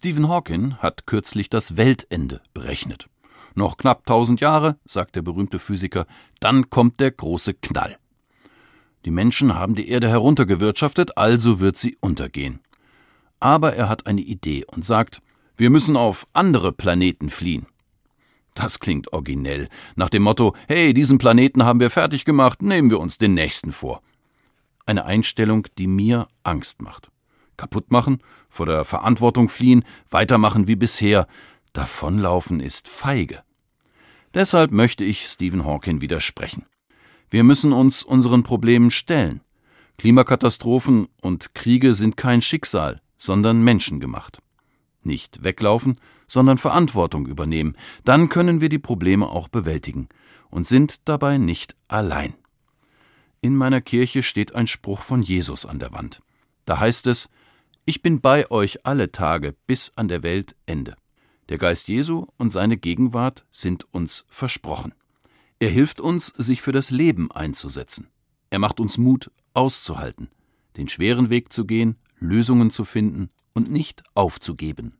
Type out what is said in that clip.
Stephen Hawking hat kürzlich das Weltende berechnet. Noch knapp tausend Jahre, sagt der berühmte Physiker, dann kommt der große Knall. Die Menschen haben die Erde heruntergewirtschaftet, also wird sie untergehen. Aber er hat eine Idee und sagt, wir müssen auf andere Planeten fliehen. Das klingt originell, nach dem Motto, hey, diesen Planeten haben wir fertig gemacht, nehmen wir uns den nächsten vor. Eine Einstellung, die mir Angst macht. Kaputt machen, vor der Verantwortung fliehen, weitermachen wie bisher, davonlaufen ist feige. Deshalb möchte ich Stephen Hawking widersprechen. Wir müssen uns unseren Problemen stellen. Klimakatastrophen und Kriege sind kein Schicksal, sondern menschengemacht. Nicht weglaufen, sondern Verantwortung übernehmen, dann können wir die Probleme auch bewältigen und sind dabei nicht allein. In meiner Kirche steht ein Spruch von Jesus an der Wand. Da heißt es, ich bin bei euch alle Tage bis an der Weltende. Der Geist Jesu und seine Gegenwart sind uns versprochen. Er hilft uns, sich für das Leben einzusetzen. Er macht uns Mut, auszuhalten, den schweren Weg zu gehen, Lösungen zu finden und nicht aufzugeben.